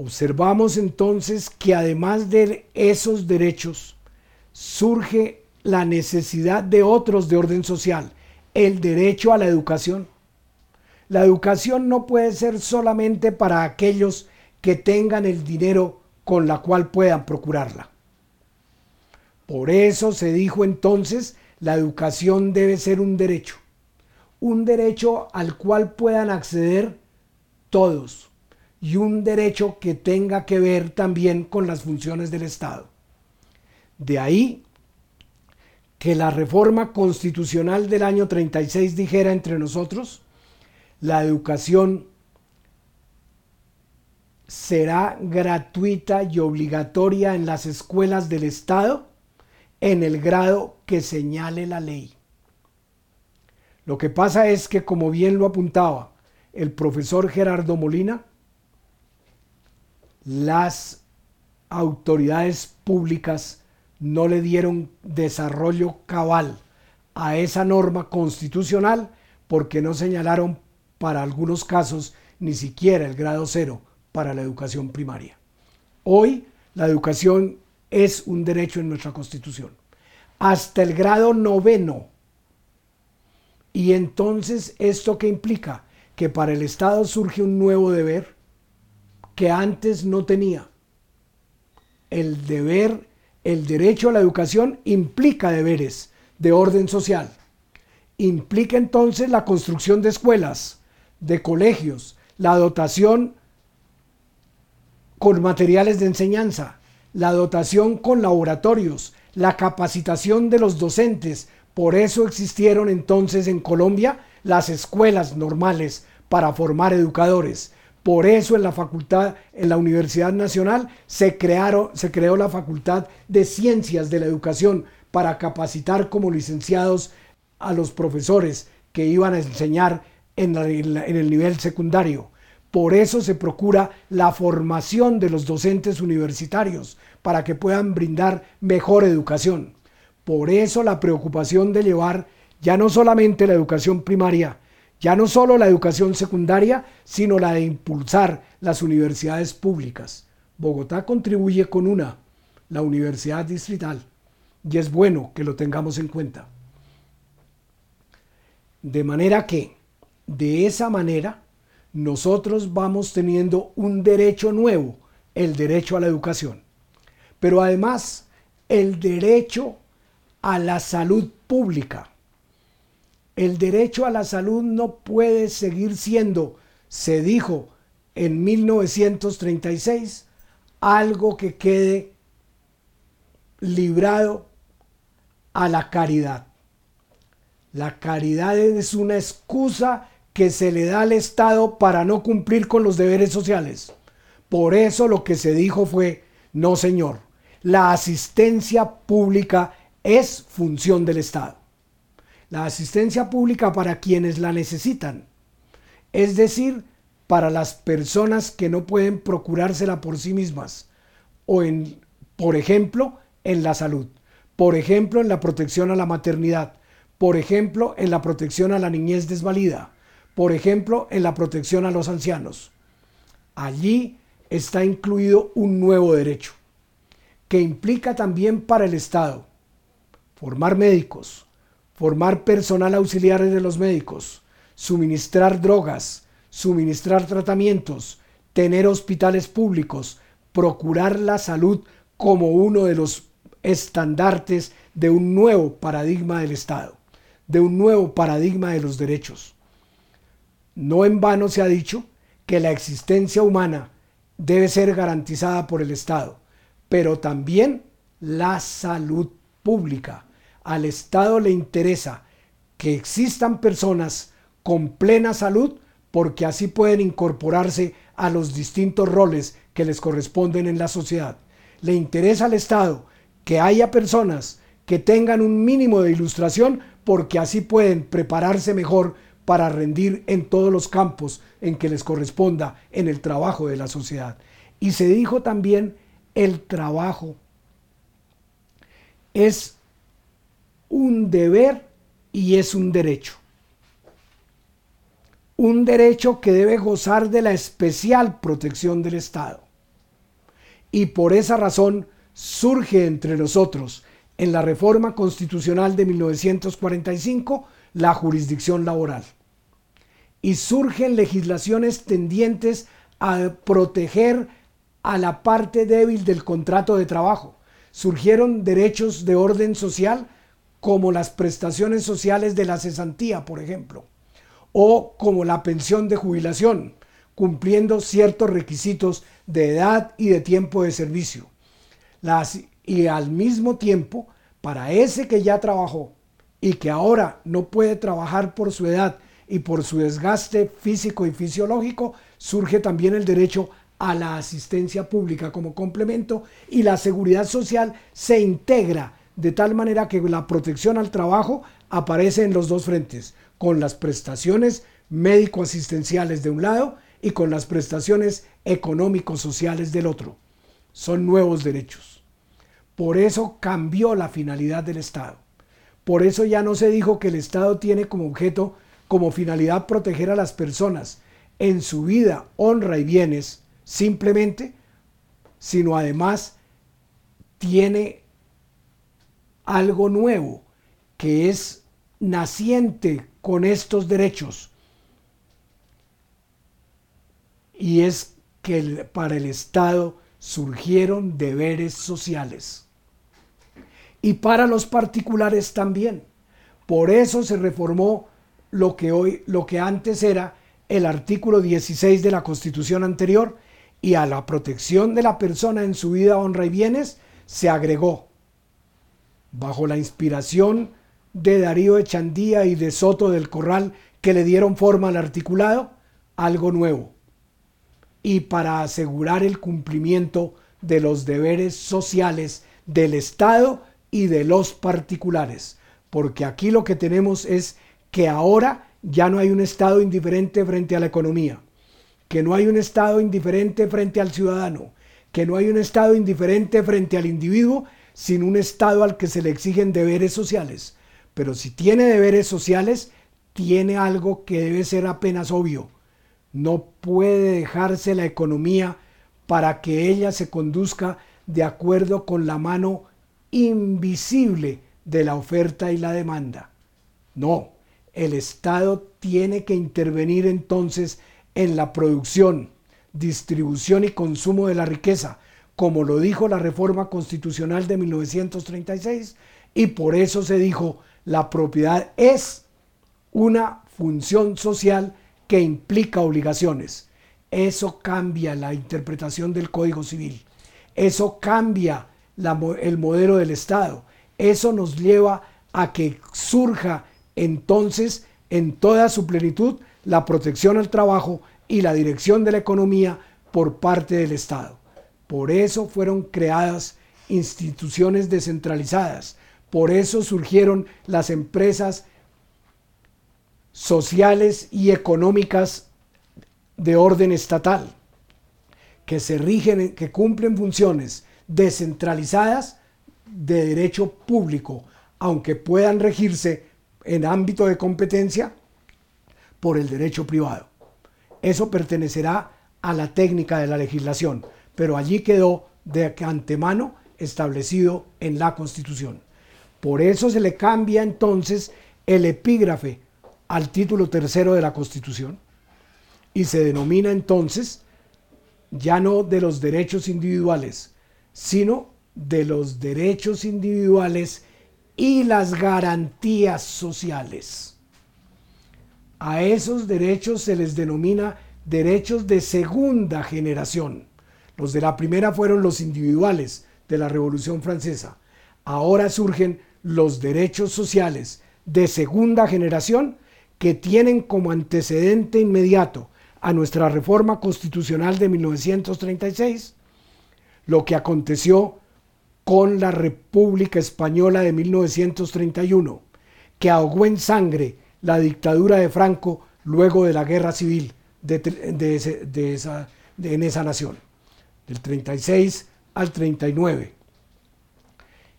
Observamos entonces que además de esos derechos, surge la necesidad de otros de orden social, el derecho a la educación. La educación no puede ser solamente para aquellos que tengan el dinero con la cual puedan procurarla. Por eso se dijo entonces, la educación debe ser un derecho, un derecho al cual puedan acceder todos y un derecho que tenga que ver también con las funciones del Estado. De ahí que la reforma constitucional del año 36 dijera entre nosotros, la educación será gratuita y obligatoria en las escuelas del Estado en el grado que señale la ley. Lo que pasa es que, como bien lo apuntaba el profesor Gerardo Molina, las autoridades públicas no le dieron desarrollo cabal a esa norma constitucional porque no señalaron para algunos casos ni siquiera el grado cero para la educación primaria. Hoy la educación es un derecho en nuestra constitución, hasta el grado noveno. Y entonces, ¿esto qué implica? Que para el Estado surge un nuevo deber que antes no tenía. El deber, el derecho a la educación implica deberes de orden social. Implica entonces la construcción de escuelas, de colegios, la dotación con materiales de enseñanza, la dotación con laboratorios, la capacitación de los docentes. Por eso existieron entonces en Colombia las escuelas normales para formar educadores. Por eso en la facultad, en la Universidad Nacional, se, crearon, se creó la Facultad de Ciencias de la Educación para capacitar como licenciados a los profesores que iban a enseñar en, en el nivel secundario. Por eso se procura la formación de los docentes universitarios para que puedan brindar mejor educación. Por eso la preocupación de llevar ya no solamente la educación primaria, ya no solo la educación secundaria, sino la de impulsar las universidades públicas. Bogotá contribuye con una, la Universidad Distrital, y es bueno que lo tengamos en cuenta. De manera que, de esa manera, nosotros vamos teniendo un derecho nuevo, el derecho a la educación. Pero además, el derecho a la salud pública el derecho a la salud no puede seguir siendo, se dijo en 1936, algo que quede librado a la caridad. La caridad es una excusa que se le da al Estado para no cumplir con los deberes sociales. Por eso lo que se dijo fue, no señor, la asistencia pública es función del Estado la asistencia pública para quienes la necesitan, es decir, para las personas que no pueden procurársela por sí mismas, o en, por ejemplo, en la salud, por ejemplo, en la protección a la maternidad, por ejemplo, en la protección a la niñez desvalida, por ejemplo, en la protección a los ancianos. Allí está incluido un nuevo derecho, que implica también para el Estado formar médicos, formar personal auxiliar de los médicos, suministrar drogas, suministrar tratamientos, tener hospitales públicos, procurar la salud como uno de los estandartes de un nuevo paradigma del Estado, de un nuevo paradigma de los derechos. No en vano se ha dicho que la existencia humana debe ser garantizada por el Estado, pero también la salud pública al Estado le interesa que existan personas con plena salud porque así pueden incorporarse a los distintos roles que les corresponden en la sociedad. Le interesa al Estado que haya personas que tengan un mínimo de ilustración porque así pueden prepararse mejor para rendir en todos los campos en que les corresponda en el trabajo de la sociedad. Y se dijo también el trabajo es un deber y es un derecho. Un derecho que debe gozar de la especial protección del Estado. Y por esa razón surge entre nosotros en la reforma constitucional de 1945 la jurisdicción laboral. Y surgen legislaciones tendientes a proteger a la parte débil del contrato de trabajo. Surgieron derechos de orden social como las prestaciones sociales de la cesantía, por ejemplo, o como la pensión de jubilación, cumpliendo ciertos requisitos de edad y de tiempo de servicio. Las, y al mismo tiempo, para ese que ya trabajó y que ahora no puede trabajar por su edad y por su desgaste físico y fisiológico, surge también el derecho a la asistencia pública como complemento y la seguridad social se integra de tal manera que la protección al trabajo aparece en los dos frentes, con las prestaciones médico-asistenciales de un lado y con las prestaciones económico-sociales del otro. Son nuevos derechos. Por eso cambió la finalidad del Estado. Por eso ya no se dijo que el Estado tiene como objeto, como finalidad, proteger a las personas en su vida, honra y bienes, simplemente, sino además tiene algo nuevo que es naciente con estos derechos y es que para el Estado surgieron deberes sociales. Y para los particulares también. Por eso se reformó lo que hoy lo que antes era el artículo 16 de la Constitución anterior y a la protección de la persona en su vida, honra y bienes se agregó bajo la inspiración de Darío Echandía y de Soto del Corral que le dieron forma al articulado, algo nuevo y para asegurar el cumplimiento de los deberes sociales del Estado y de los particulares. Porque aquí lo que tenemos es que ahora ya no hay un Estado indiferente frente a la economía, que no hay un Estado indiferente frente al ciudadano, que no hay un Estado indiferente frente al individuo, sino un Estado al que se le exigen deberes sociales. Pero si tiene deberes sociales, tiene algo que debe ser apenas obvio, no puede dejarse la economía para que ella se conduzca de acuerdo con la mano invisible de la oferta y la demanda. No, el Estado tiene que intervenir entonces en la producción, distribución y consumo de la riqueza, como lo dijo la reforma constitucional de 1936, y por eso se dijo, la propiedad es una función social que implica obligaciones. Eso cambia la interpretación del Código Civil. Eso cambia el modelo del Estado. Eso nos lleva a que surja entonces en toda su plenitud la protección al trabajo y la dirección de la economía por parte del Estado. Por eso fueron creadas instituciones descentralizadas. Por eso surgieron las empresas sociales y económicas de orden estatal, que se rigen, que cumplen funciones descentralizadas de derecho público, aunque puedan regirse en ámbito de competencia por el derecho privado. Eso pertenecerá a la técnica de la legislación, pero allí quedó de antemano establecido en la Constitución. Por eso se le cambia entonces el epígrafe al título tercero de la Constitución y se denomina entonces ya no de los derechos individuales, sino de los derechos individuales y las garantías sociales. A esos derechos se les denomina derechos de segunda generación. Los de la primera fueron los individuales de la Revolución Francesa. Ahora surgen los derechos sociales de segunda generación que tienen como antecedente inmediato a nuestra reforma constitucional de 1936 lo que aconteció con la República Española de 1931, que ahogó en sangre la dictadura de Franco luego de la guerra civil de, en esa nación, del 36 al 39.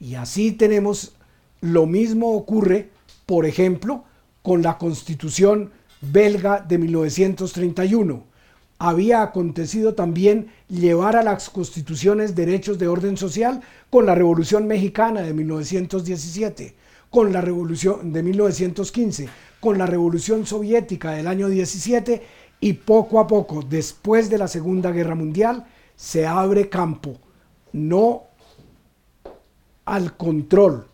Y así tenemos, lo mismo ocurre, por ejemplo, con la constitución belga de 1931, había acontecido también llevar a las constituciones derechos de orden social con la Revolución Mexicana de 1917, con la Revolución de 1915, con la Revolución Soviética del año 17 y poco a poco, después de la Segunda Guerra Mundial, se abre campo, no al control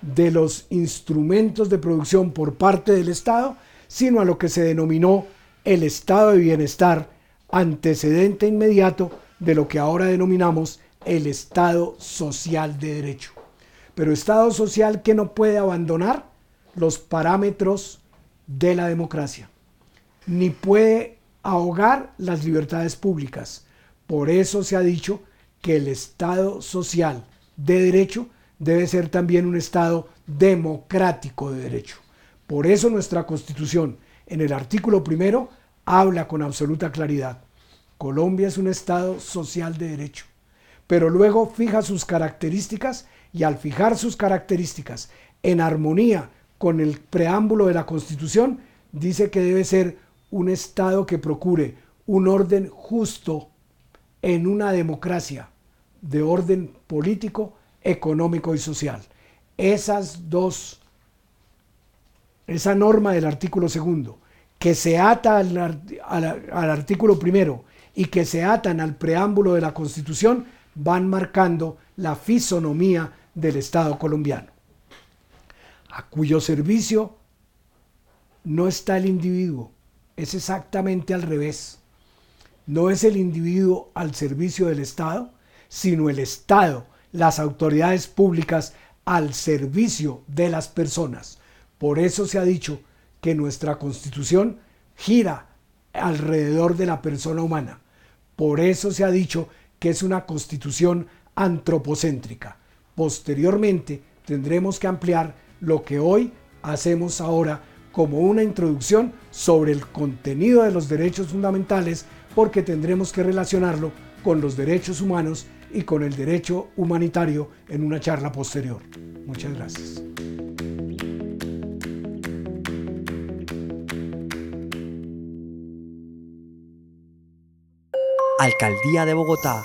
de los instrumentos de producción por parte del Estado, sino a lo que se denominó el estado de bienestar antecedente inmediato de lo que ahora denominamos el Estado social de derecho. Pero Estado social que no puede abandonar los parámetros de la democracia, ni puede ahogar las libertades públicas. Por eso se ha dicho que el Estado social de derecho debe ser también un Estado democrático de derecho. Por eso nuestra Constitución, en el artículo primero, habla con absoluta claridad. Colombia es un Estado social de derecho, pero luego fija sus características y al fijar sus características en armonía con el preámbulo de la Constitución, dice que debe ser un Estado que procure un orden justo en una democracia de orden político, económico y social. Esas dos, esa norma del artículo segundo que se ata al, artículo primero y que se atan al preámbulo de la Constitución van marcando la fisonomía del Estado colombiano, a cuyo servicio no está el individuo, es exactamente al revés. No es el individuo al servicio del Estado, sino el Estado, las autoridades públicas al servicio de las personas. Por eso se ha dicho que nuestra constitución gira alrededor de la persona humana. Por eso se ha dicho que es una constitución antropocéntrica. Posteriormente tendremos que ampliar lo que hoy hacemos ahora como una introducción sobre el contenido de los derechos fundamentales porque tendremos que relacionarlo con los derechos humanos y con el derecho humanitario en una charla posterior. Muchas gracias. Alcaldía de Bogotá